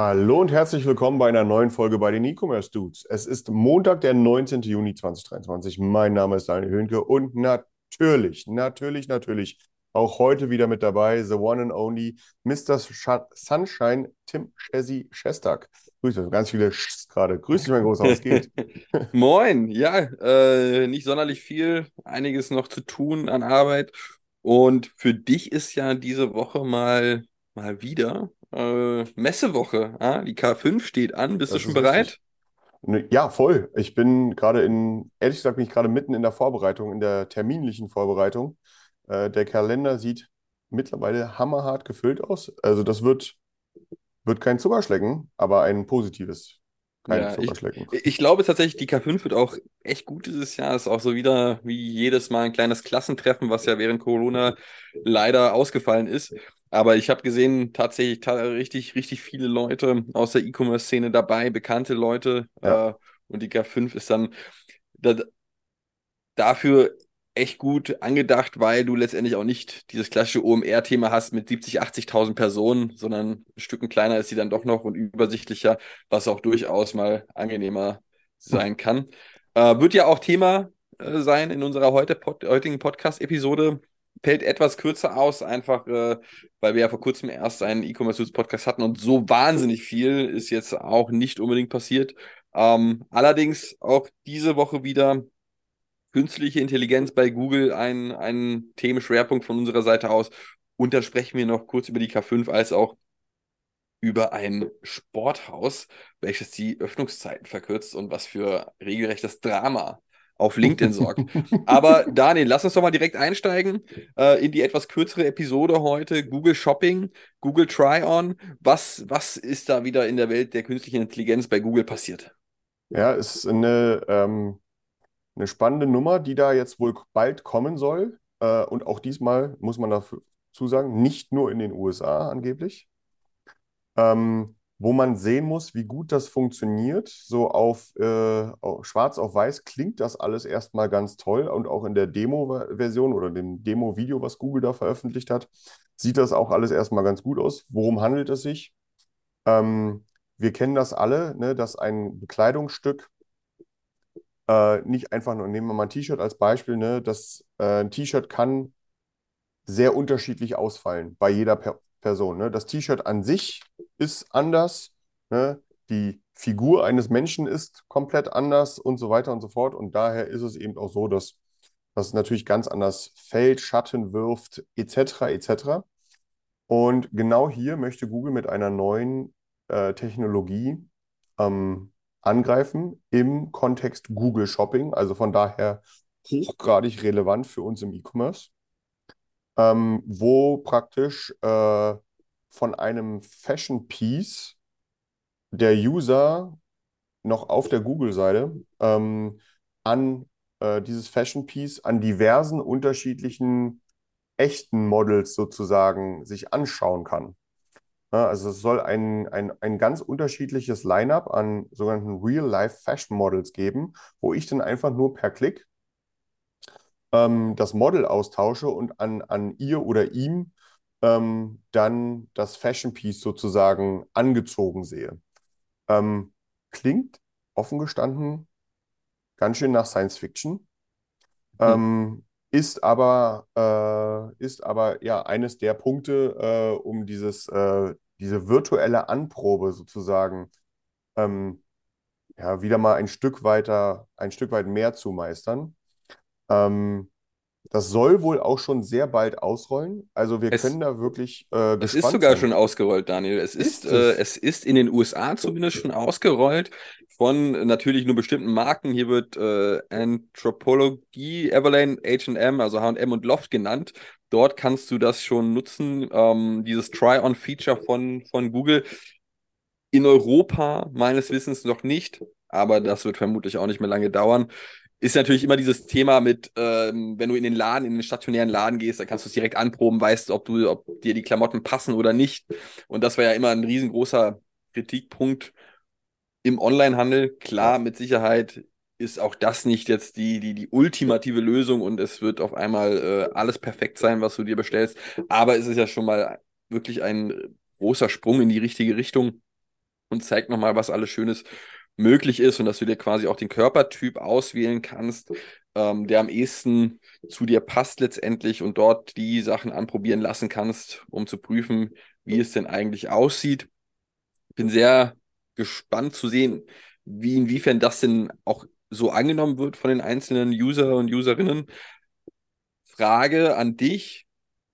Hallo und herzlich willkommen bei einer neuen Folge bei den E-Commerce Dudes. Es ist Montag, der 19. Juni 2023. Mein Name ist Daniel Höhnke und natürlich, natürlich, natürlich auch heute wieder mit dabei the one and only Mr. Sh Sunshine Tim Chessy Shestak. Grüße, ganz viele Schs gerade. Grüß dich, mein Großer, was geht? Moin, ja, äh, nicht sonderlich viel, einiges noch zu tun an Arbeit. Und für dich ist ja diese Woche mal, mal wieder äh, Messewoche. Ah? Die K5 steht an. Bist Das du schon bereit? richtig. Ja, voll. Ich bin gerade in, ehrlich gesagt, bin ich gerade mitten in der Vorbereitung, in der terminlichen Vorbereitung. Äh, der Kalender sieht mittlerweile hammerhart gefüllt aus. Also das wird, wird kein Zuckerschlecken, aber ein positives. Kein Ja, ich, Zuckerschlecken. ich glaube tatsächlich, die K5 wird auch echt gut dieses Jahr. Ist auch so wieder wie jedes Mal ein kleines Klassentreffen, was ja während Corona leider ausgefallen ist. Aber ich habe gesehen, tatsächlich ta richtig, richtig viele Leute aus der E-Commerce-Szene dabei, bekannte Leute. Ja. Äh, und die K5 ist dann da, dafür echt gut angedacht, weil du letztendlich auch nicht dieses klassische OMR-Thema hast mit 70, 80.000 Personen, sondern ein Stück kleiner ist sie dann doch noch und übersichtlicher, was auch durchaus mal angenehmer sein kann. Äh, wird ja auch Thema äh, sein in unserer heute pod heutigen Podcast-Episode. Fällt etwas kürzer aus, einfach äh, weil wir ja vor kurzem erst einen E-Commerce News Podcast hatten und so wahnsinnig viel ist jetzt auch nicht unbedingt passiert. Ähm, allerdings auch diese Woche wieder künstliche Intelligenz bei Google ein, ein Themenschwerpunkt von unserer Seite aus. Und da sprechen wir noch kurz über die K5 als auch über ein Sporthaus, welches die Öffnungszeiten verkürzt und was für regelrechtes Drama auf LinkedIn sorgt. Aber Daniel, lass uns doch mal direkt einsteigen äh, in die etwas kürzere Episode heute. Google Shopping, Google Try-On. Was, was ist da wieder in der Welt der künstlichen Intelligenz bei Google passiert? Ja, ist eine, ähm, eine spannende Nummer, die da jetzt wohl bald kommen soll. Äh, und auch diesmal muss man dazu sagen, nicht nur in den USA angeblich. Ähm, wo man sehen muss, wie gut das funktioniert. So auf, äh, schwarz auf weiß klingt das alles erstmal ganz toll und auch in der Demo-Version oder dem Demo-Video, was Google da veröffentlicht hat, sieht das auch alles erstmal ganz gut aus. Worum handelt es sich? Ähm, wir kennen das alle, ne, dass ein Bekleidungsstück äh, nicht einfach nur, nehmen wir mal ein T-Shirt als Beispiel, ne, dass äh, ein T-Shirt kann sehr unterschiedlich ausfallen bei jeder per Person. Ne? Das T-Shirt an sich ist anders, ne? Die Figur eines Menschen ist komplett anders und so weiter und so fort. Und daher ist es eben auch so, dass das natürlich ganz anders fällt, Schatten wirft, etc. etc. Und genau hier möchte Google mit einer neuen äh, Technologie ähm, angreifen im Kontext Google Shopping, also von daher hochgradig relevant für uns im E-Commerce ähm, wo praktisch äh, von einem Fashion Piece der User noch auf der Google-Seite ähm, an äh, dieses Fashion Piece an diversen unterschiedlichen echten Models sozusagen sich anschauen kann. Also es soll ein, ein, ein ganz unterschiedliches Line-up an sogenannten Real-Life-Fashion-Models geben, wo ich dann einfach nur per Klick ähm, das Model austausche und an, an ihr oder ihm ähm, dann das Fashion Piece sozusagen angezogen sehe. Ähm, klingt offen gestanden ganz schön nach Science Fiction, ähm, ist aber, äh, ist aber ja eines der Punkte, äh, um dieses, äh, diese virtuelle Anprobe sozusagen ähm, ja, wieder mal ein Stück weiter, ein Stück weit mehr zu meistern. Ähm, das soll wohl auch schon sehr bald ausrollen. Also wir Es- können da wirklich äh, Es ist sogar sein. schon ausgerollt, Daniel. Es ist, Ist äh, es? es ist in den USA zumindest schon ausgerollt von natürlich nur bestimmten Marken. Hier wird äh, Anthropologie, Everlane, H&M, also H&M und Loft genannt. Dort kannst du das schon nutzen, ähm, dieses Try-on-Feature von, von Google. In Europa meines Wissens noch nicht, aber das wird vermutlich auch nicht mehr lange dauern. Ist natürlich immer dieses Thema mit, ähm, wenn du in den Laden, in den stationären Laden gehst, dann kannst du es direkt anproben, weißt, ob du, ob dir die Klamotten passen oder nicht. Und das war ja immer ein riesengroßer Kritikpunkt im Onlinehandel. Klar, mit Sicherheit ist auch das nicht jetzt die, die, die ultimative Lösung und es wird auf einmal äh, alles perfekt sein, was du dir bestellst. Aber es ist ja schon mal wirklich ein großer Sprung in die richtige Richtung und zeigt nochmal, was alles Schönes möglich ist und dass du dir quasi auch den Körpertyp auswählen kannst, ähm, der am ehesten zu dir passt letztendlich und dort die Sachen anprobieren lassen kannst, um zu prüfen, wie es denn eigentlich aussieht. Bin sehr gespannt zu sehen, wie inwiefern das denn auch so angenommen wird von den einzelnen User und Userinnen. Frage an dich.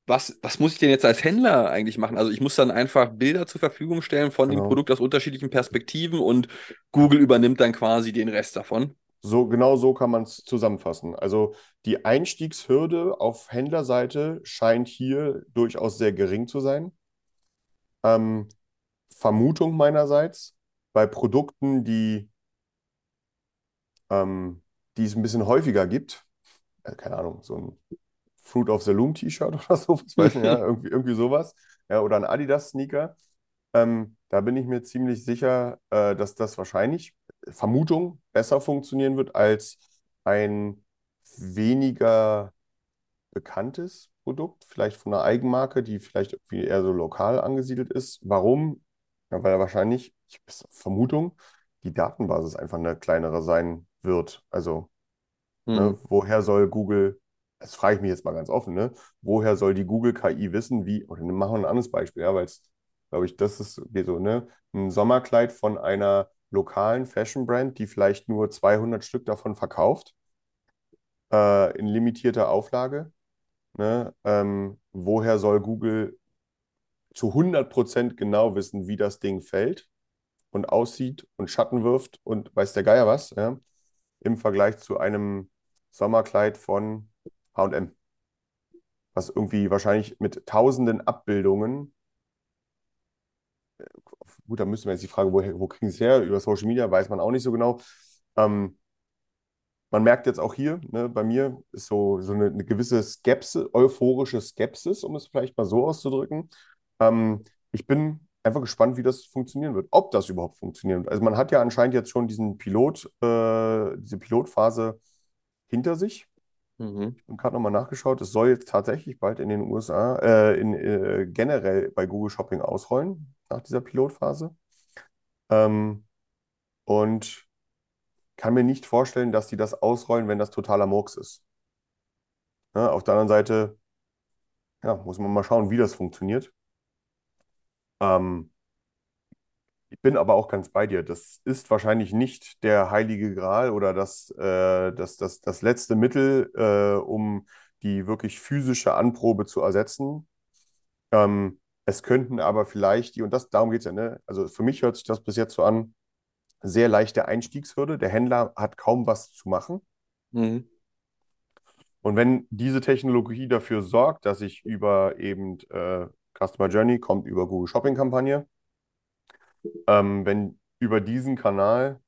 Was, was muss ich denn jetzt als Händler eigentlich machen? Also ich muss dann einfach Bilder zur Verfügung stellen von dem Genau. Produkt aus unterschiedlichen Perspektiven und Google übernimmt dann quasi den Rest davon. So, genau so kann man es zusammenfassen. Also die Einstiegshürde auf Händlerseite scheint hier durchaus sehr gering zu sein. Ähm, Vermutung meinerseits, bei Produkten, die, ähm, die es ein bisschen häufiger gibt, äh, keine Ahnung, so ein Fruit of the Loom T-Shirt oder so, ich weiß nicht, ja, irgendwie, irgendwie sowas, ja, oder ein Adidas-Sneaker, ähm, da bin ich mir ziemlich sicher, äh, dass das wahrscheinlich, Vermutung, besser funktionieren wird als ein weniger bekanntes Produkt, vielleicht von einer Eigenmarke, die vielleicht irgendwie eher so lokal angesiedelt ist. Warum? Ja, weil wahrscheinlich, ich Vermutung, die Datenbasis einfach eine kleinere sein wird. Also, ne, Hm. woher soll Google, das frage ich mich jetzt mal ganz offen, ne? Woher soll die Google KI wissen, wie, oder machen wir ein anderes Beispiel, ja, weil es, glaube ich, das ist so, ne? Ein Sommerkleid von einer lokalen Fashion-Brand, die vielleicht nur 200 Stück davon verkauft, äh, in limitierter Auflage. Ne? Ähm, woher soll Google zu 100% genau wissen, wie das Ding fällt und aussieht und Schatten wirft und weiß der Geier was, ja? Im Vergleich zu einem Sommerkleid von H&M, was irgendwie wahrscheinlich mit tausenden Abbildungen gut, da müsste man jetzt die Frage, woher, wo kriegen sie es her? Über Social Media weiß man auch nicht so genau. Ähm, man merkt jetzt auch hier, ne, bei mir ist so, so eine, eine gewisse Skepsis, euphorische Skepsis, um es vielleicht mal so auszudrücken. Ähm, ich bin einfach gespannt, wie das funktionieren wird, ob das überhaupt funktionieren wird. Also man hat ja anscheinend jetzt schon diesen Pilot, äh, diese Pilotphase hinter sich. Mhm. Ich habe gerade nochmal nachgeschaut, es soll jetzt tatsächlich bald in den USA, äh, in, äh, generell bei Google Shopping ausrollen, nach dieser Pilotphase. Ähm, und kann mir nicht vorstellen, dass die das ausrollen, wenn das totaler Murks ist. Ja, auf der anderen Seite, ja, muss man mal schauen, wie das funktioniert. Ähm, ich bin aber auch ganz bei dir. Das ist wahrscheinlich nicht der heilige Gral oder das, äh, das, das, das letzte Mittel, äh, um die wirklich physische Anprobe zu ersetzen. Ähm, es könnten aber vielleicht die, und das, darum geht es ja, ne? Also für mich hört sich das bis jetzt so an, sehr leichte Einstiegshürde. Der Händler hat kaum was zu machen. Mhm. Und wenn diese Technologie dafür sorgt, dass ich über eben äh, Customer Journey kommt über Google Shopping Kampagne, ähm, wenn über diesen Kanal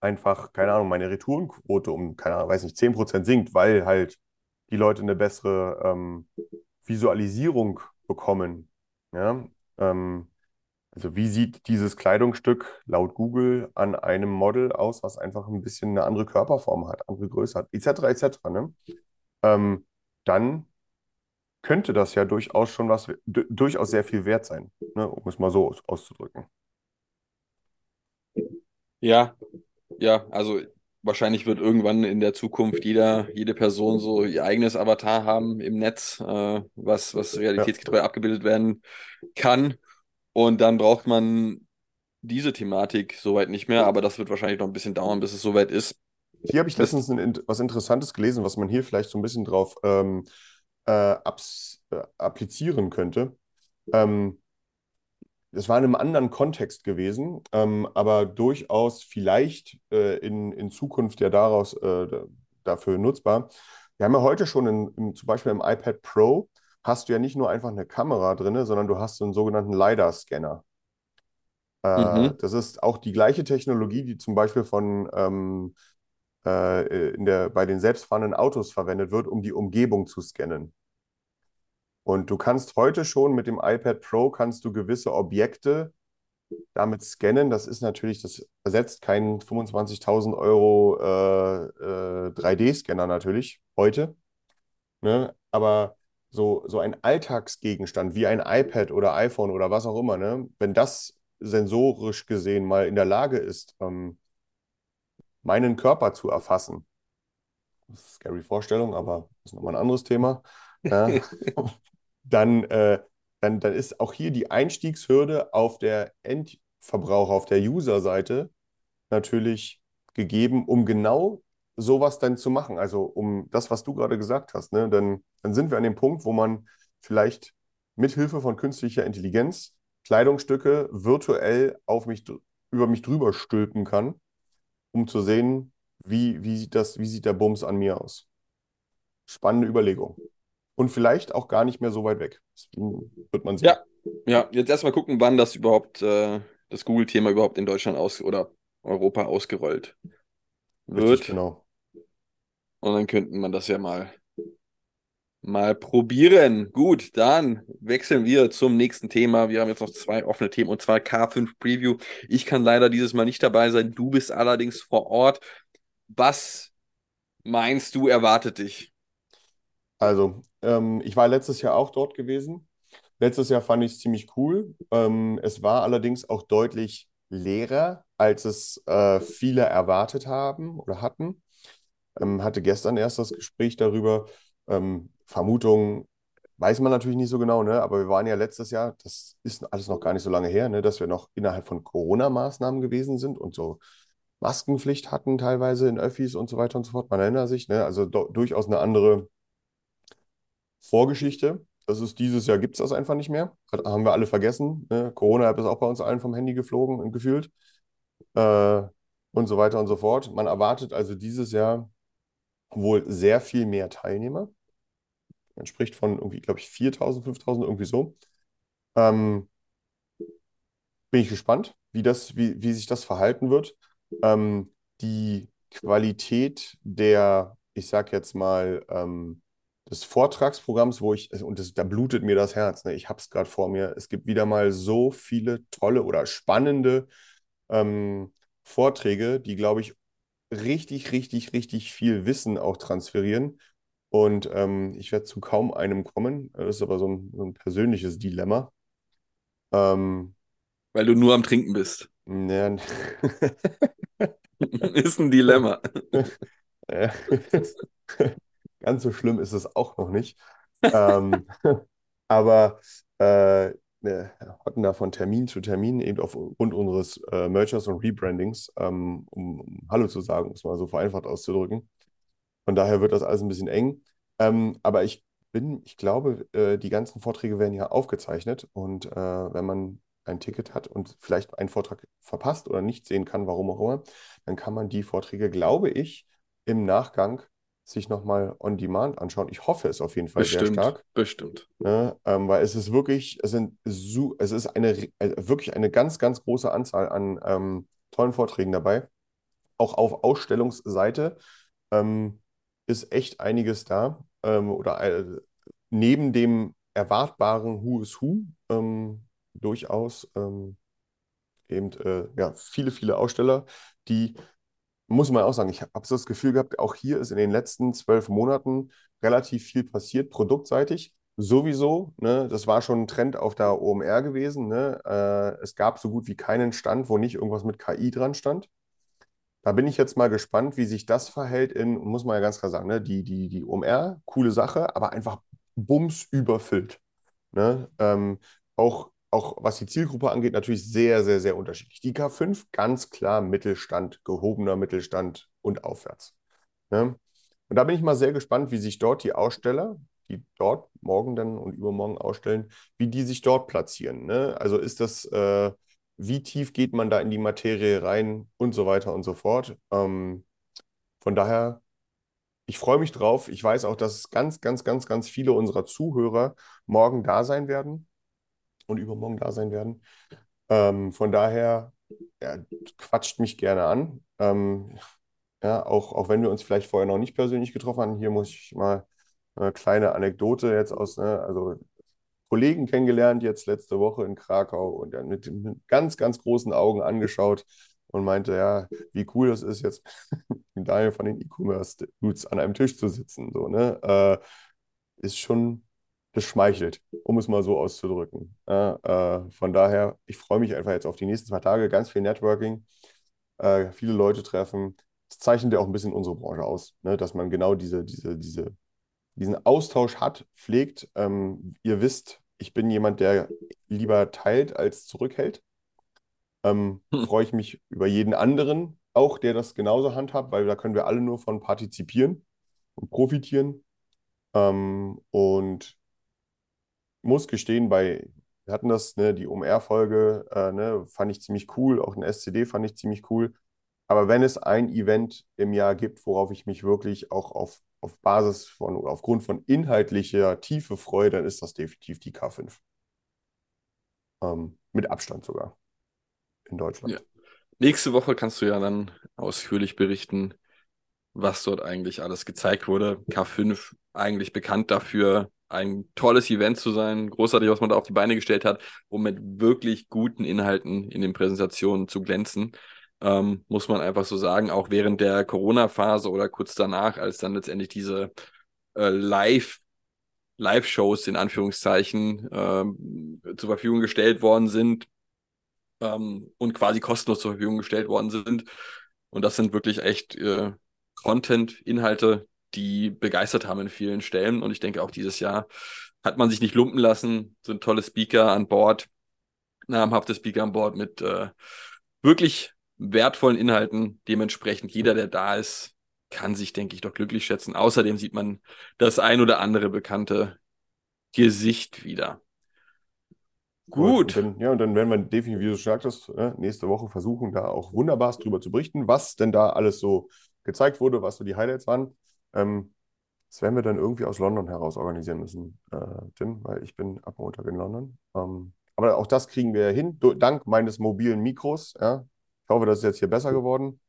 einfach, keine Ahnung, meine Retourenquote um, keine Ahnung, weiß nicht, 10% sinkt, weil halt die Leute eine bessere ähm, Visualisierung bekommen. Ja? Ähm, also wie sieht dieses Kleidungsstück laut Google an einem Model aus, was einfach ein bisschen eine andere Körperform hat, andere Größe hat, etc. etc. Ne? Ähm, dann könnte das ja durchaus schon was, du- durchaus sehr viel wert sein, ne? Um es mal so aus, auszudrücken. Ja, ja, also wahrscheinlich wird irgendwann in der Zukunft jeder, jede Person so ihr eigenes Avatar haben im Netz, äh, was, was realitätsgetreu abgebildet werden kann. Und dann braucht man diese Thematik soweit nicht mehr, aber das wird wahrscheinlich noch ein bisschen dauern, bis es soweit ist. Hier habe ich letztens ein, was Interessantes gelesen, was man hier vielleicht so ein bisschen drauf ähm, äh, abs, äh, applizieren könnte. Ähm, das war in einem anderen Kontext gewesen, ähm, aber durchaus vielleicht äh, in, in Zukunft ja daraus äh, da- dafür nutzbar. Wir haben ja heute schon in, im, zum Beispiel im iPad Pro hast du ja nicht nur einfach eine Kamera drin, sondern du hast einen sogenannten LiDAR-Scanner. Äh, Mhm. das ist auch die gleiche Technologie, die zum Beispiel von ähm, äh, in der, bei den selbstfahrenden Autos verwendet wird, um die Umgebung zu scannen. Und du kannst heute schon mit dem iPad Pro kannst du gewisse Objekte damit scannen. Das ist natürlich, das ersetzt keinen 25.000 Euro äh, äh, 3D-Scanner natürlich heute. Ne? Aber so, so ein Alltagsgegenstand wie ein iPad oder iPhone oder was auch immer, ne? Wenn das sensorisch gesehen mal in der Lage ist, ähm, meinen Körper zu erfassen, das ist eine scary Vorstellung, aber das ist nochmal ein anderes Thema, ja, dann, äh, dann, dann ist auch hier die Einstiegshürde auf der Endverbraucher, auf der User-Seite natürlich gegeben, um genau sowas dann zu machen. Also um das, was du gerade gesagt hast, ne? Dann, dann sind wir an dem Punkt, wo man vielleicht mit Hilfe von künstlicher Intelligenz Kleidungsstücke virtuell auf mich, über mich drüber stülpen kann, um zu sehen, wie, wie sieht das, wie sieht der Bums an mir aus. Spannende Überlegung. Und vielleicht auch gar nicht mehr so weit weg. Das wird man sehen. Ja, ja, jetzt erstmal gucken, wann das überhaupt, äh, das Google-Thema überhaupt in Deutschland aus oder Europa ausgerollt Richtig, wird. genau. Und dann könnten man das ja mal, mal probieren. Gut, dann wechseln wir zum nächsten Thema. Wir haben jetzt noch zwei offene Themen und zwar K5 Preview. Ich kann leider dieses Mal nicht dabei sein. Du bist allerdings vor Ort. Was meinst du, erwartet dich? Also, ähm, ich war letztes Jahr auch dort gewesen. Letztes Jahr fand ich es ziemlich cool. Ähm, es war allerdings auch deutlich leerer, als es äh, viele erwartet haben oder hatten. Ähm, hatte gestern erst das Gespräch darüber. Ähm, Vermutungen weiß man natürlich nicht so genau, ne? Aber wir waren ja letztes Jahr, das ist alles noch gar nicht so lange her, ne? Dass wir noch innerhalb von Corona-Maßnahmen gewesen sind und so Maskenpflicht hatten teilweise in Öffis und so weiter und so fort. Man erinnert sich, ne? Also durchaus eine andere Vorgeschichte. Das ist dieses Jahr gibt es das einfach nicht mehr. Hat, haben wir alle vergessen. Ne? Corona-App ist auch bei uns allen vom Handy geflogen und gefühlt. Äh, und so weiter und so fort. Man erwartet also dieses Jahr wohl sehr viel mehr Teilnehmer. Man spricht von irgendwie, glaube ich, 4.000, 5.000, irgendwie so. Ähm, bin ich gespannt, wie das, wie, wie sich das verhalten wird. Ähm, die Qualität der, ich sag jetzt mal, ähm, des Vortragsprogramms, wo ich, und das, da blutet mir das Herz, ne? Ich habe es gerade vor mir. Es gibt wieder mal so viele tolle oder spannende ähm, Vorträge, die, glaube ich, richtig, richtig, richtig viel Wissen auch transferieren. Und ähm, ich werde zu kaum einem kommen. Das ist aber so ein, so ein persönliches Dilemma. Ähm, Weil du nur am Trinken bist. ja, Ist ein Dilemma. Ganz so schlimm ist es auch noch nicht. Ähm, aber äh, wir hatten da von Termin zu Termin eben aufgrund unseres äh, Mergers und Rebrandings, ähm, um, um Hallo zu sagen, um es mal so vereinfacht auszudrücken. Von daher wird das alles ein bisschen eng. Ähm, aber ich bin, ich glaube, äh, die ganzen Vorträge werden ja aufgezeichnet und äh, wenn man ein Ticket hat und vielleicht einen Vortrag verpasst oder nicht sehen kann, warum auch immer, dann kann man die Vorträge, glaube ich, im Nachgang sich nochmal on demand anschauen. Ich hoffe es auf jeden Fall sehr Bestimmt, stark. bestimmt. Ne? Ähm, weil es ist wirklich, es sind su es ist eine äh, wirklich eine ganz, ganz große Anzahl an ähm, tollen Vorträgen dabei. Auch auf Ausstellungsseite ähm, ist echt einiges da. Ähm, oder äh, neben dem erwartbaren Who is Who ähm, durchaus ähm, eben äh, ja, viele, viele Aussteller, die muss man auch sagen, ich habe so das Gefühl gehabt, auch hier ist in den letzten zwölf Monaten relativ viel passiert, produktseitig. Sowieso, ne, das war schon ein Trend auf der OMR gewesen. Ne? Äh, es gab so gut wie keinen Stand, wo nicht irgendwas mit KI dran stand. Da bin ich jetzt mal gespannt, wie sich das verhält in, muss man ja ganz klar sagen, ne, die, die, die OMR, coole Sache, aber einfach bums überfüllt. Ne? Ähm, auch auch was die Zielgruppe angeht, natürlich sehr, sehr, sehr unterschiedlich. Die K5 ganz klar Mittelstand, gehobener Mittelstand und aufwärts. Ne? Und da bin ich mal sehr gespannt, wie sich dort die Aussteller, die dort morgen dann und übermorgen ausstellen, wie die sich dort platzieren. Ne? Also ist das, äh, wie tief geht man da in die Materie rein und so weiter und so fort. Ähm, von daher, ich freue mich drauf. Ich weiß auch, dass ganz, ganz, ganz, ganz viele unserer Zuhörer morgen da sein werden und übermorgen da sein werden. Ähm, von daher, ja, quatscht mich gerne an. Ähm, ja, auch, auch wenn wir uns vielleicht vorher noch nicht persönlich getroffen haben, hier muss ich mal eine kleine Anekdote jetzt aus, ne, also Kollegen kennengelernt jetzt letzte Woche in Krakau und dann mit, mit ganz, ganz großen Augen angeschaut und meinte, ja, wie cool das ist, jetzt mit Daniel von den E-Commerce-Dudes an einem Tisch zu sitzen. So, ne? Äh, ist schon das schmeichelt, um es mal so auszudrücken. Ja, äh, von daher, ich freue mich einfach jetzt auf die nächsten zwei Tage, ganz viel Networking, äh, viele Leute treffen. Das zeichnet ja auch ein bisschen unsere Branche aus, ne? dass man genau diese, diese, diese, diesen Austausch hat, pflegt. Ähm, ihr wisst, ich bin jemand, der lieber teilt als zurückhält. Ähm, hm. Freue ich mich über jeden anderen, auch der das genauso handhabt, weil da können wir alle nur von partizipieren und profitieren. Ähm, und muss gestehen, bei, wir hatten das, ne, die OMR-Folge, äh, ne, fand ich ziemlich cool, auch den SCD fand ich ziemlich cool. Aber wenn es ein Event im Jahr gibt, worauf ich mich wirklich auch auf, auf Basis von oder aufgrund von inhaltlicher Tiefe freue, dann ist das definitiv die K5. Ähm, mit Abstand sogar in Deutschland. Ja. Nächste Woche kannst du ja dann ausführlich berichten, was dort eigentlich alles gezeigt wurde. K5 eigentlich bekannt dafür, ein tolles Event zu sein, großartig, was man da auf die Beine gestellt hat, um mit wirklich guten Inhalten in den Präsentationen zu glänzen. Ähm, muss man einfach so sagen, auch während der Corona-Phase oder kurz danach, als dann letztendlich diese äh, Live- Live-Shows in Anführungszeichen ähm, zur Verfügung gestellt worden sind ähm, und quasi kostenlos zur Verfügung gestellt worden sind. Und das sind wirklich echt äh, Content, Inhalte, die begeistert haben in vielen Stellen. Und ich denke, auch dieses Jahr hat man sich nicht lumpen lassen. So ein tolle Speaker an Bord, namhafte Speaker an Bord mit äh, wirklich wertvollen Inhalten. Dementsprechend jeder, der da ist, kann sich, denke ich, doch glücklich schätzen. Außerdem sieht man das ein oder andere bekannte Gesicht wieder. Gut. Und dann, ja, und dann werden wir definitiv, wie du schon sagtest, äh, nächste Woche versuchen, da auch Wunderbares drüber zu berichten, was denn da alles so gezeigt wurde, was so die Highlights waren. Ähm, das werden wir dann irgendwie aus London heraus organisieren müssen, äh, Tim, weil ich bin ab Montag in London. Ähm, aber auch das kriegen wir hin, dank meines mobilen Mikros. Ja. Ich hoffe, das ist jetzt hier besser geworden.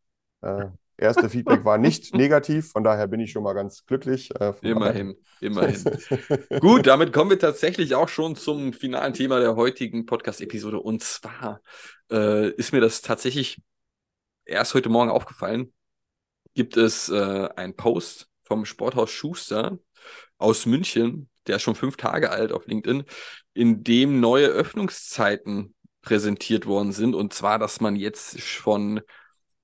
Äh, erste Feedback war nicht negativ, von daher bin ich schon mal ganz glücklich. Äh, immerhin, immerhin. Gut, damit kommen wir tatsächlich auch schon zum finalen Thema der heutigen Podcast-Episode. Und zwar äh, ist mir das tatsächlich erst heute Morgen aufgefallen. Gibt es äh, einen Post vom Sporthaus Schuster aus München, der ist schon fünf Tage alt auf LinkedIn, in dem neue Öffnungszeiten präsentiert worden sind. Und zwar, dass man jetzt von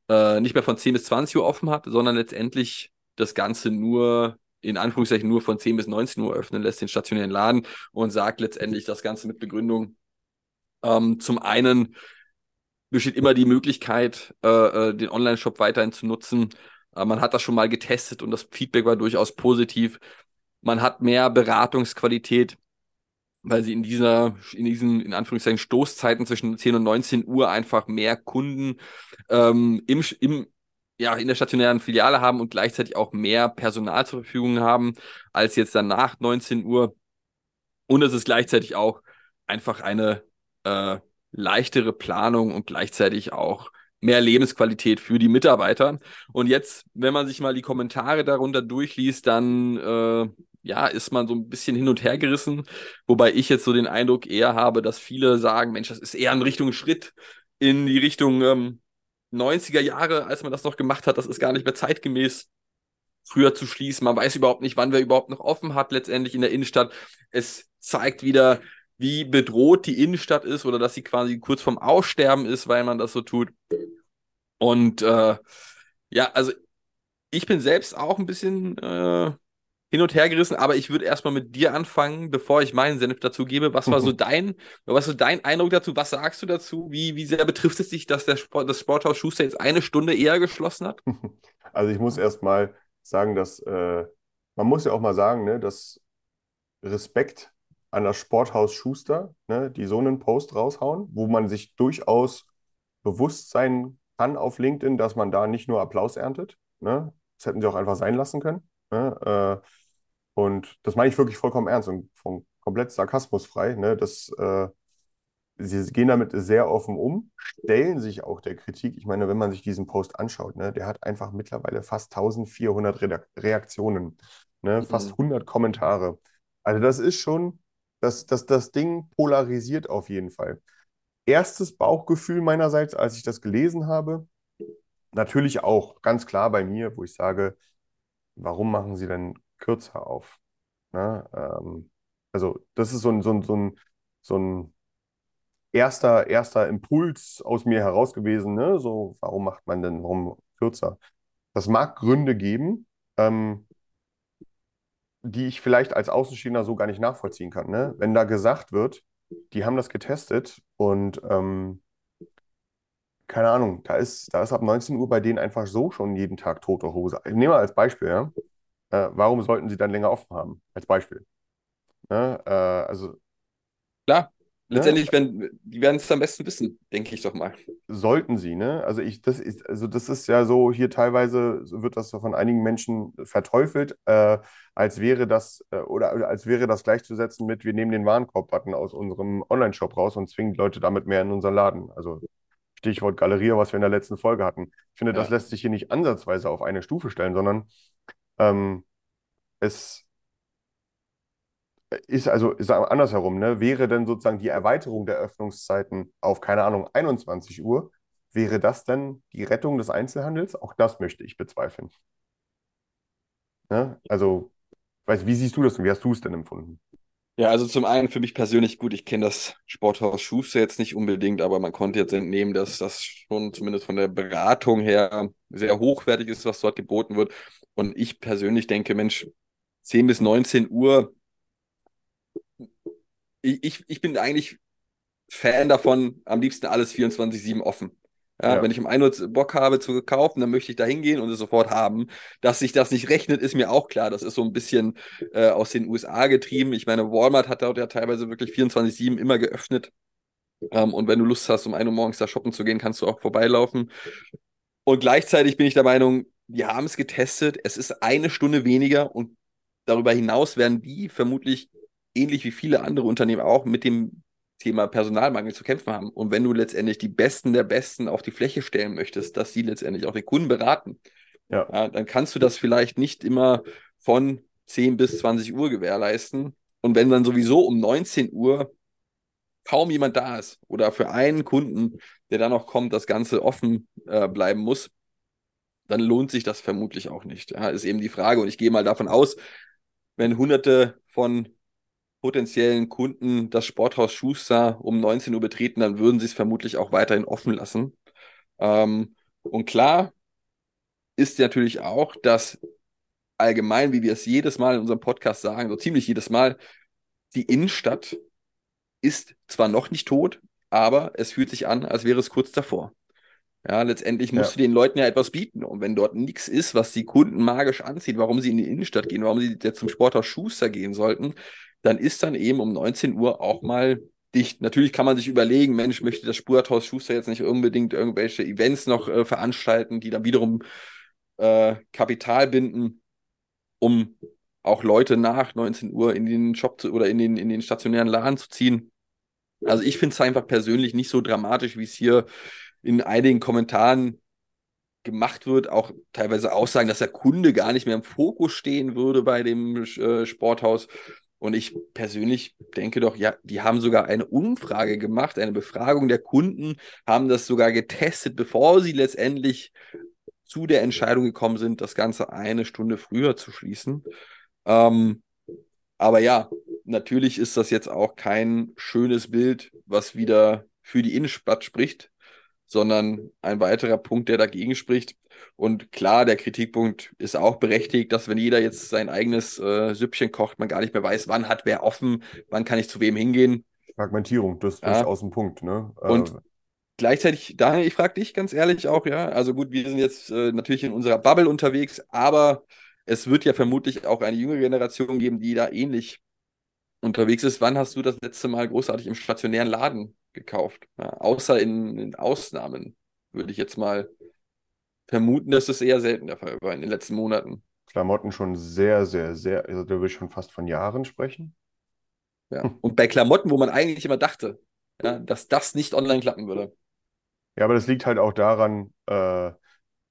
äh, nicht mehr von 10 bis 20 Uhr offen hat, sondern letztendlich das Ganze nur in Anführungszeichen nur von 10 bis 19 Uhr öffnen lässt, den stationären Laden und sagt letztendlich das Ganze mit Begründung. Ähm, zum einen besteht immer die Möglichkeit, äh, äh den Online-Shop weiterhin zu nutzen, man hat das schon mal getestet und das Feedback war durchaus positiv. Man hat mehr Beratungsqualität, weil sie in dieser, in diesen, in Anführungszeichen, Stoßzeiten zwischen 10 und 19 Uhr einfach mehr Kunden ähm, im, im, ja, in der stationären Filiale haben und gleichzeitig auch mehr Personal zur Verfügung haben als jetzt dann nach 19 Uhr. Und es ist gleichzeitig auch einfach eine äh, leichtere Planung und gleichzeitig auch mehr Lebensqualität für die Mitarbeiter. Und jetzt, wenn man sich mal die Kommentare darunter durchliest, dann äh, ja, ist man so ein bisschen hin und her gerissen, wobei ich jetzt so den Eindruck eher habe, dass viele sagen, Mensch, das ist eher in Richtung Schritt in die Richtung ähm, 90er Jahre, als man das noch gemacht hat, das ist gar nicht mehr zeitgemäß früher zu schließen. Man weiß überhaupt nicht, wann wer überhaupt noch offen hat, letztendlich in der Innenstadt. Es zeigt wieder, wie bedroht die Innenstadt ist oder dass sie quasi kurz vorm Aussterben ist, weil man das so tut. Und äh, ja, also ich bin selbst auch ein bisschen äh, hin und her gerissen, aber ich würde erstmal mit dir anfangen, bevor ich meinen Senf dazu gebe. Was war so dein, was ist dein Eindruck dazu? Was sagst du dazu? Wie, wie sehr betrifft es dich, dass der Sport, das Sporthaus Schuster jetzt eine Stunde eher geschlossen hat? Also ich muss erstmal sagen, dass äh, man muss ja auch mal sagen, ne, dass Respekt an das Sporthaus Schuster, ne, die so einen Post raushauen, wo man sich durchaus bewusst sein kann auf LinkedIn, dass man da nicht nur Applaus erntet. Ne? Das hätten sie auch einfach sein lassen können. Ne? Äh, und das meine ich wirklich vollkommen ernst und von komplett sarkasmusfrei. Ne? Das, äh, sie gehen damit sehr offen um, stellen sich auch der Kritik. Ich meine, wenn man sich diesen Post anschaut, ne, der hat einfach mittlerweile fast 1400 Redak Reaktionen, ne, fast 100 Kommentare. Also das ist schon, das, das, das Ding polarisiert auf jeden Fall. Erstes Bauchgefühl meinerseits, als ich das gelesen habe, natürlich auch ganz klar bei mir, wo ich sage, warum machen Sie denn kürzer auf? Ne? Ähm, also das ist so ein, so ein, so ein, so ein erster, erster Impuls aus mir heraus gewesen, ne? So, warum macht man denn, warum kürzer? Das mag Gründe geben, ähm, die ich vielleicht als Außenstehender so gar nicht nachvollziehen kann. Ne? Wenn da gesagt wird, die haben das getestet und ähm, keine Ahnung, da ist, da ist ab 19 Uhr bei denen einfach so schon jeden Tag tote Hose. Ich nehme mal als Beispiel, ja. Äh, warum sollten sie dann länger offen haben? Als Beispiel. Ne? Äh, also Klar, letztendlich, wenn, die werden es am besten wissen, denke ich doch mal. sollten sie, ne? Also ich, das ist, also das ist ja so, hier teilweise wird das so von einigen Menschen verteufelt, äh, als wäre das, äh, oder, als wäre das gleichzusetzen mit, wir nehmen den Warenkorb-Button aus unserem Online-Shop raus und zwingen Leute damit mehr in unseren Laden. Also Stichwort Galerie, was wir in der letzten Folge hatten. Ich finde, das Ja. lässt sich hier nicht ansatzweise auf eine Stufe stellen, sondern ähm, es ist also, ist andersherum, ne? Wäre denn sozusagen die Erweiterung der Öffnungszeiten auf, keine Ahnung, 21 Uhr, wäre das denn die Rettung des Einzelhandels? Auch das möchte ich bezweifeln. Ne? Also, weiß, wie siehst du das und wie hast du es denn empfunden? Ja, also zum einen für mich persönlich gut, ich kenne das Sporthaus Schuster jetzt nicht unbedingt, aber man konnte jetzt entnehmen, dass das schon zumindest von der Beratung her sehr hochwertig ist, was dort geboten wird. Und ich persönlich denke, Mensch, 10 bis 19 Uhr, ich, ich, bin eigentlich Fan davon, am liebsten alles 24-7 offen. Ja, Ja. Wenn ich um 1 Uhr Bock habe zu kaufen, dann möchte ich da hingehen und es sofort haben. Dass sich das nicht rechnet, ist mir auch klar. Das ist so ein bisschen äh, aus den USA getrieben. Ich meine, Walmart hat dort ja teilweise wirklich 24-7 immer geöffnet. Ähm, und wenn du Lust hast, um 1 Uhr morgens da shoppen zu gehen, kannst du auch vorbeilaufen. Und gleichzeitig bin ich der Meinung, wir haben es getestet. Es ist eine Stunde weniger und darüber hinaus werden die vermutlich ähnlich wie viele andere Unternehmen auch mit dem Thema Personalmangel zu kämpfen haben. Und wenn du letztendlich die Besten der Besten auf die Fläche stellen möchtest, dass sie letztendlich auch den Kunden beraten, Ja. ja, dann kannst du das vielleicht nicht immer von 10 bis 20 Uhr gewährleisten. Und wenn dann sowieso um 19 Uhr kaum jemand da ist oder für einen Kunden, der dann noch kommt, das Ganze offen äh, bleiben muss, dann lohnt sich das vermutlich auch nicht. Ja, ist eben die Frage. Und ich gehe mal davon aus, wenn hunderte von potenziellen Kunden das Sporthaus Schuster um 19 Uhr betreten, dann würden sie es vermutlich auch weiterhin offen lassen. Ähm, und klar ist natürlich auch, dass allgemein, wie wir es jedes Mal in unserem Podcast sagen, so ziemlich jedes Mal, die Innenstadt ist zwar noch nicht tot, aber es fühlt sich an, als wäre es kurz davor. Ja, letztendlich musst Ja. du den Leuten ja etwas bieten. Und wenn dort nichts ist, was die Kunden magisch anzieht, warum sie in die Innenstadt gehen, warum sie jetzt zum Sporthaus Schuster gehen sollten, dann ist dann eben um 19 Uhr auch mal dicht. Natürlich kann man sich überlegen, Mensch, möchte das Sporthaus Schuster jetzt nicht unbedingt irgendwelche Events noch äh, veranstalten, die dann wiederum äh, Kapital binden, um auch Leute nach 19 Uhr in den Shop zu, oder in den, in den stationären Laden zu ziehen. Also ich finde es einfach persönlich nicht so dramatisch, wie es hier in einigen Kommentaren gemacht wird, auch teilweise Aussagen, dass der Kunde gar nicht mehr im Fokus stehen würde bei dem äh, Sporthaus. Und ich persönlich denke doch, ja, die haben sogar eine Umfrage gemacht, eine Befragung der Kunden, haben das sogar getestet, bevor sie letztendlich zu der Entscheidung gekommen sind, das Ganze eine Stunde früher zu schließen. Ähm, aber ja, natürlich ist das jetzt auch kein schönes Bild, was wieder für die Innenstadt spricht. Sondern ein weiterer Punkt, der dagegen spricht. Und klar, der Kritikpunkt ist auch berechtigt, dass wenn jeder jetzt sein eigenes äh, Süppchen kocht, man gar nicht mehr weiß, wann hat wer offen, wann kann ich zu wem hingehen. Fragmentierung, das ist Ja. durchaus ein Punkt, ne? Und Äh, Gleichzeitig, Daniel, ich frage dich ganz ehrlich auch, ja. Also gut, wir sind jetzt äh, natürlich in unserer Bubble unterwegs, aber es wird ja vermutlich auch eine jüngere Generation geben, die da ähnlich unterwegs ist. Wann hast du das letzte Mal großartig im stationären Laden gekauft? Ja, außer in, in Ausnahmen, würde ich jetzt mal vermuten, dass das eher selten der Fall war in den letzten Monaten. Klamotten schon sehr, sehr, sehr, also da würde ich schon fast von Jahren sprechen. Ja. Und bei Klamotten, wo man eigentlich immer dachte, ja, dass das nicht online klappen würde. Ja, aber das liegt halt auch daran, äh,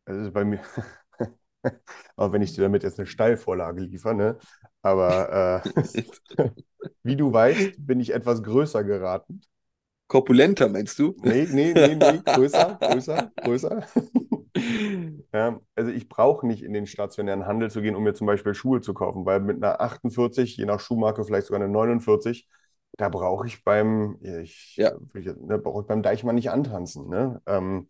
es ist bei mir, auch wenn ich dir damit jetzt eine Steilvorlage liefere, ne? Aber äh, wie du weißt, bin ich etwas größer geraten. Korpulenter, meinst du? Nee, nee, nee, nee, größer, größer, größer. Ja, also ich brauche nicht in den stationären Handel zu gehen, um mir zum Beispiel Schuhe zu kaufen, weil mit einer 48, je nach Schuhmarke vielleicht sogar eine 49, da brauche ich beim, ich, Ja. ne, brauche ich beim Deichmann nicht antanzen. Ne? Ähm,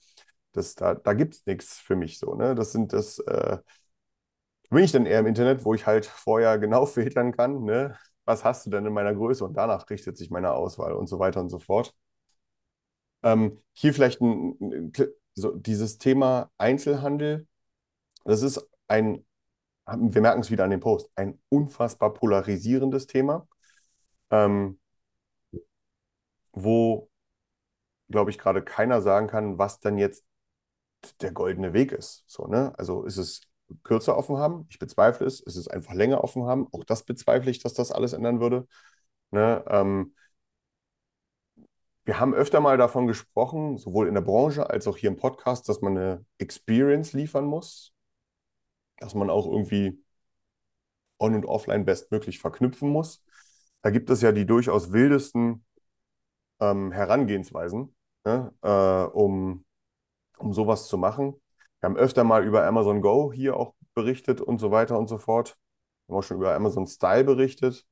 das, da da gibt es nichts für mich so. Ne? Das sind das, äh, bin ich dann eher im Internet, wo ich halt vorher genau filtern kann, ne? Was hast du denn in meiner Größe? Und danach richtet sich meine Auswahl und so weiter und so fort. Ähm, hier vielleicht ein, so dieses Thema Einzelhandel. Das ist ein, wir merken es wieder an dem Post, ein unfassbar polarisierendes Thema, ähm, wo, glaube ich, gerade keiner sagen kann, was dann jetzt der goldene Weg ist. So, ne? Also ist es kürzer offen haben? Ich bezweifle es. Ist es einfach länger offen haben? Auch das bezweifle ich, dass das alles ändern würde. Ne? Ähm, wir haben öfter mal davon gesprochen, sowohl in der Branche als auch hier im Podcast, dass man eine Experience liefern muss, dass man auch irgendwie on- und offline bestmöglich verknüpfen muss. Da gibt es ja die durchaus wildesten ähm, Herangehensweisen, ne, äh, um, um sowas zu machen. Wir haben öfter mal über Amazon Go hier auch berichtet und so weiter und so fort. Wir haben auch schon über Amazon Style berichtet.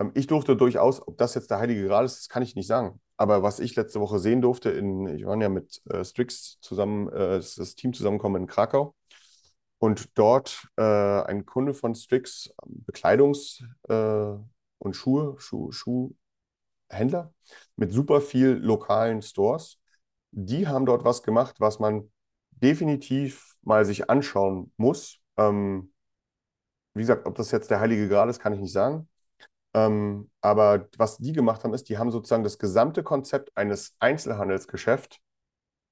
Ähm, Ich durfte durchaus, ob das jetzt der Heilige Gral ist, das kann ich nicht sagen. Aber was ich letzte Woche sehen durfte, in, ich war ja mit äh, Strix zusammen, äh, das, Team zusammenkommen in Krakau. Und dort äh, ein Kunde von Strix, Bekleidungs- äh, und Schuhe, Schuh, Schuhhändler mit super viel lokalen Stores. Die haben dort was gemacht, was man definitiv mal sich anschauen muss. Ähm, wie gesagt, ob das jetzt der Heilige Gral ist, kann ich nicht sagen. Ähm, aber was die gemacht haben, ist, die haben sozusagen das gesamte Konzept eines Einzelhandelsgeschäfts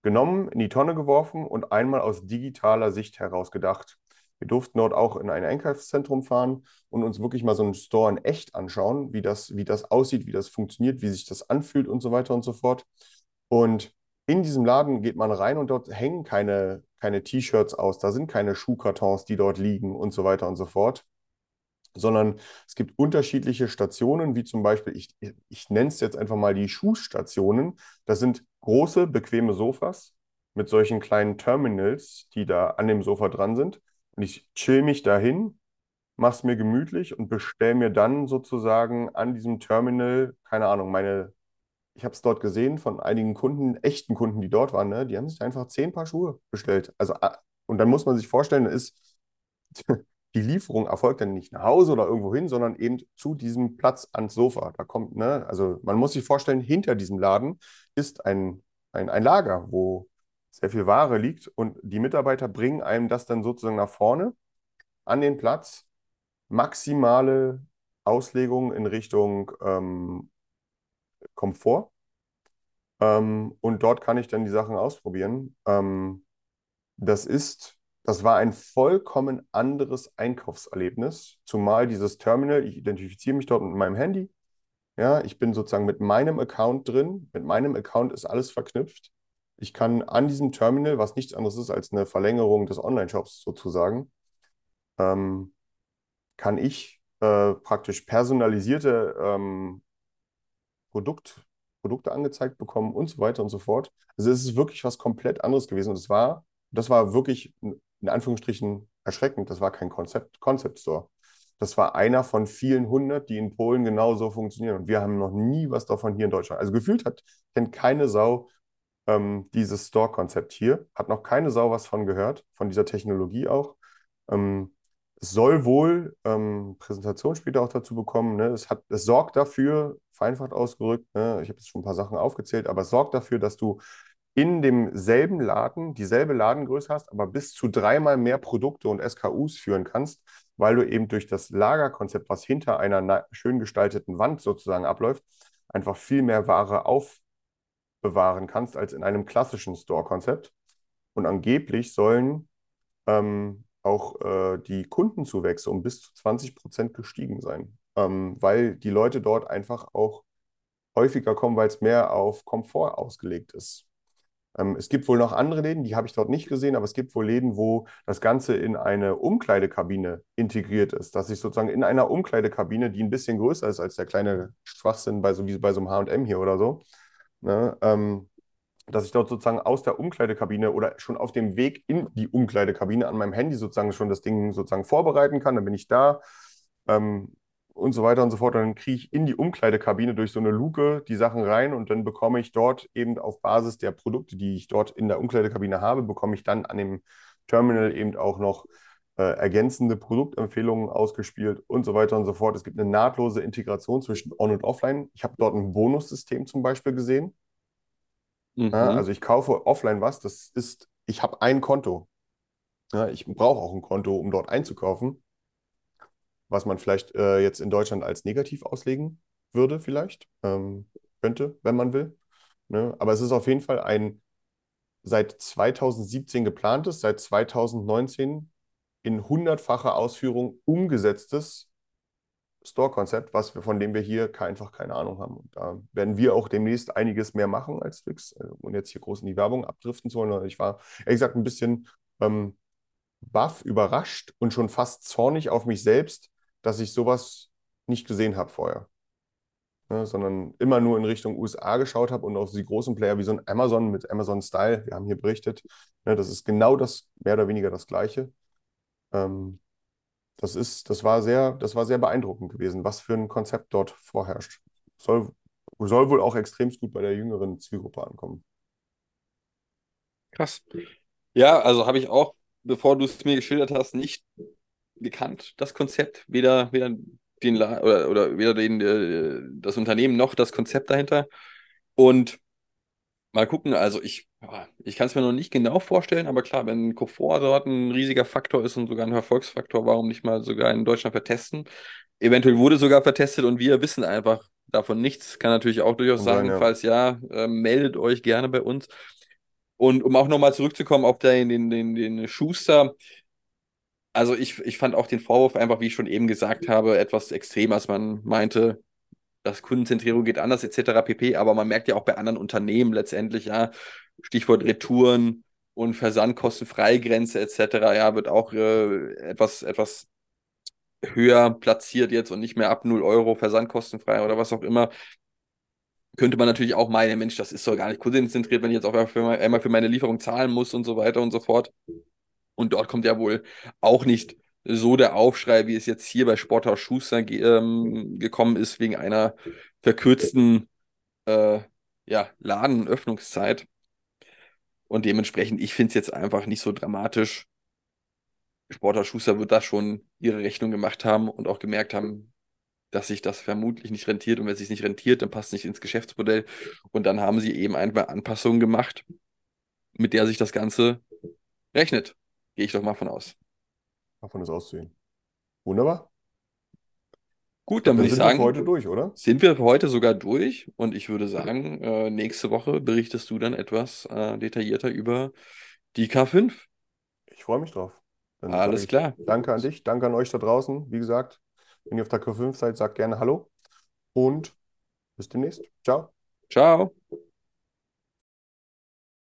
genommen, in die Tonne geworfen und einmal aus digitaler Sicht heraus gedacht. Wir durften dort auch in ein Einkaufszentrum fahren und uns wirklich mal so einen Store in echt anschauen, wie das, wie das aussieht, wie das funktioniert, wie sich das anfühlt und so weiter und so fort. Und in diesem Laden geht man rein und dort hängen keine, keine T-Shirts aus, da sind keine Schuhkartons, die dort liegen und so weiter und so fort sondern es gibt unterschiedliche Stationen, wie zum Beispiel, ich, ich nenne es jetzt einfach mal die Schuhstationen. Das sind große, bequeme Sofas mit solchen kleinen Terminals, die da an dem Sofa dran sind. Und ich chill mich dahin, mache es mir gemütlich und bestelle mir dann sozusagen an diesem Terminal, keine Ahnung, meine, ich habe es dort gesehen von einigen Kunden, echten Kunden, die dort waren, ne? Die haben sich einfach zehn Paar Schuhe bestellt. Also, und dann muss man sich vorstellen, ist die Lieferung erfolgt dann nicht nach Hause oder irgendwo hin, sondern eben zu diesem Platz ans Sofa. Da kommt, ne, also man muss sich vorstellen, hinter diesem Laden ist ein, ein, ein Lager, wo sehr viel Ware liegt und die Mitarbeiter bringen einem das dann sozusagen nach vorne an den Platz. Maximale Auslegung in Richtung ähm, Komfort. Ähm, und dort kann ich dann die Sachen ausprobieren. Ähm, das ist, das war ein vollkommen anderes Einkaufserlebnis, zumal dieses Terminal, ich identifiziere mich dort mit meinem Handy. Ja, ich bin sozusagen mit meinem Account drin. Mit meinem Account ist alles verknüpft. Ich kann an diesem Terminal, was nichts anderes ist als eine Verlängerung des Online-Shops sozusagen, ähm, kann ich äh, praktisch personalisierte ähm, Produkt, Produkte angezeigt bekommen und so weiter und so fort. Also es ist wirklich was komplett anderes gewesen. Und es war, das war wirklich in Anführungsstrichen erschreckend. Das war kein Konzept, Concept Store. Das war einer von vielen hundert, die in Polen genauso funktionieren. Und wir haben noch nie was davon hier in Deutschland. Also gefühlt hat, kennt keine Sau ähm, dieses Store-Konzept hier. Hat noch keine Sau was von gehört, von dieser Technologie auch. Ähm, es soll wohl ähm, Präsentation später auch dazu bekommen. Ne? Es hat, es sorgt dafür, vereinfacht ausgerückt, ne? ich habe jetzt schon ein paar Sachen aufgezählt, aber es sorgt dafür, dass du in demselben Laden dieselbe Ladengröße hast, aber bis zu dreimal mehr Produkte und SKUs führen kannst, weil du eben durch das Lagerkonzept, was hinter einer schön gestalteten Wand sozusagen abläuft, einfach viel mehr Ware aufbewahren kannst als in einem klassischen Store-Konzept. Und angeblich sollen ähm, auch äh, die Kundenzuwächse um bis zu 20 Prozent gestiegen sein, ähm, weil die Leute dort einfach auch häufiger kommen, weil es mehr auf Komfort ausgelegt ist. Ähm, es gibt wohl noch andere Läden, die habe ich dort nicht gesehen, aber es gibt wohl Läden, wo das Ganze in eine Umkleidekabine integriert ist, dass ich sozusagen in einer Umkleidekabine, die ein bisschen größer ist als der kleine Schwachsinn bei so wie bei so einem H&M hier oder so, ne, ähm, dass ich dort sozusagen aus der Umkleidekabine oder schon auf dem Weg in die Umkleidekabine an meinem Handy sozusagen schon das Ding sozusagen vorbereiten kann. Dann bin ich da ähm, und so weiter und so fort. Und dann kriege ich in die Umkleidekabine durch so eine Luke die Sachen rein und dann bekomme ich dort eben auf Basis der Produkte, die ich dort in der Umkleidekabine habe, bekomme ich dann an dem Terminal eben auch noch äh, ergänzende Produktempfehlungen ausgespielt und so weiter und so fort. Es gibt eine nahtlose Integration zwischen On- und Offline. Ich habe dort ein Bonussystem zum Beispiel gesehen. Mhm. Ja, also ich kaufe offline was, das ist, ich habe ein Konto. Ja, ich brauche auch ein Konto, um dort einzukaufen was man vielleicht äh, jetzt in Deutschland als negativ auslegen würde, vielleicht. Ähm, könnte, wenn man will. Ne? Aber es ist auf jeden Fall ein seit 2017 geplantes, seit 2019 in hundertfacher Ausführung umgesetztes Store-Konzept, von dem wir hier einfach keine Ahnung haben. Und da werden wir auch demnächst einiges mehr machen als Twix, und jetzt hier groß in die Werbung abdriften zu wollen. Ich war, ehrlich gesagt, ein bisschen ähm, baff, überrascht und schon fast zornig auf mich selbst, dass ich sowas nicht gesehen habe vorher. Ne, sondern immer nur in Richtung USA geschaut habe und auf die großen Player wie so ein Amazon mit Amazon Style, wir haben hier berichtet, ne, das ist genau das, mehr oder weniger das Gleiche. Ähm, das ist, das war sehr, das war sehr beeindruckend gewesen, was für ein Konzept dort vorherrscht. Soll, soll wohl auch extrem gut bei der jüngeren Zielgruppe ankommen. Krass. Ja, also habe ich auch, bevor du es mir geschildert hast, nicht gekannt, das Konzept. Weder, weder den oder, oder weder den, äh, das Unternehmen noch das Konzept dahinter. Und mal gucken, also ich, ich kann es mir noch nicht genau vorstellen, aber klar, wenn Komfort dort ein riesiger Faktor ist und sogar ein Erfolgsfaktor, warum nicht mal sogar in Deutschland vertesten? Eventuell wurde sogar vertestet und wir wissen einfach davon nichts. Kann natürlich auch durchaus sein, ja. falls ja, äh, meldet euch gerne bei uns. Und um auch nochmal zurückzukommen auf den, den, den, den Schuster, also ich, ich fand auch den Vorwurf einfach, wie ich schon eben gesagt habe, etwas extrem, als man meinte, dass Kundenzentrierung geht anders etc. pp. Aber man merkt ja auch bei anderen Unternehmen letztendlich, ja, Stichwort Retouren und Versandkostenfreigrenze etc. Ja, wird auch äh, etwas, etwas höher platziert jetzt und nicht mehr ab 0 Euro versandkostenfrei oder was auch immer. Könnte man natürlich auch meinen, Mensch, das ist doch gar nicht kundenzentriert, wenn ich jetzt auch einmal für meine Lieferung zahlen muss und so weiter und so fort. Und dort kommt ja wohl auch nicht so der Aufschrei, wie es jetzt hier bei Sporthaus Schuster ähm, gekommen ist, wegen einer verkürzten äh, ja, Ladenöffnungszeit. Und dementsprechend, ich finde es jetzt einfach nicht so dramatisch. Sporthaus Schuster wird da schon ihre Rechnung gemacht haben und auch gemerkt haben, dass sich das vermutlich nicht rentiert. Und wenn es sich nicht rentiert, dann passt es nicht ins Geschäftsmodell. Und dann haben sie eben einfach Anpassungen gemacht, mit der sich das Ganze rechnet. Gehe ich doch mal von aus. Davon ist auszugehen. Wunderbar. Gut, dann, dann würde ich sagen, wir für heute durch, oder? Sind wir für heute sogar durch und ich würde sagen, äh, nächste Woche berichtest du dann etwas äh, detaillierter über die K5. Ich freue mich drauf. Dann Alles klar. Danke an dich, danke an euch da draußen. Wie gesagt, wenn ihr auf der K5 seid, sagt gerne Hallo und bis demnächst. Ciao. Ciao.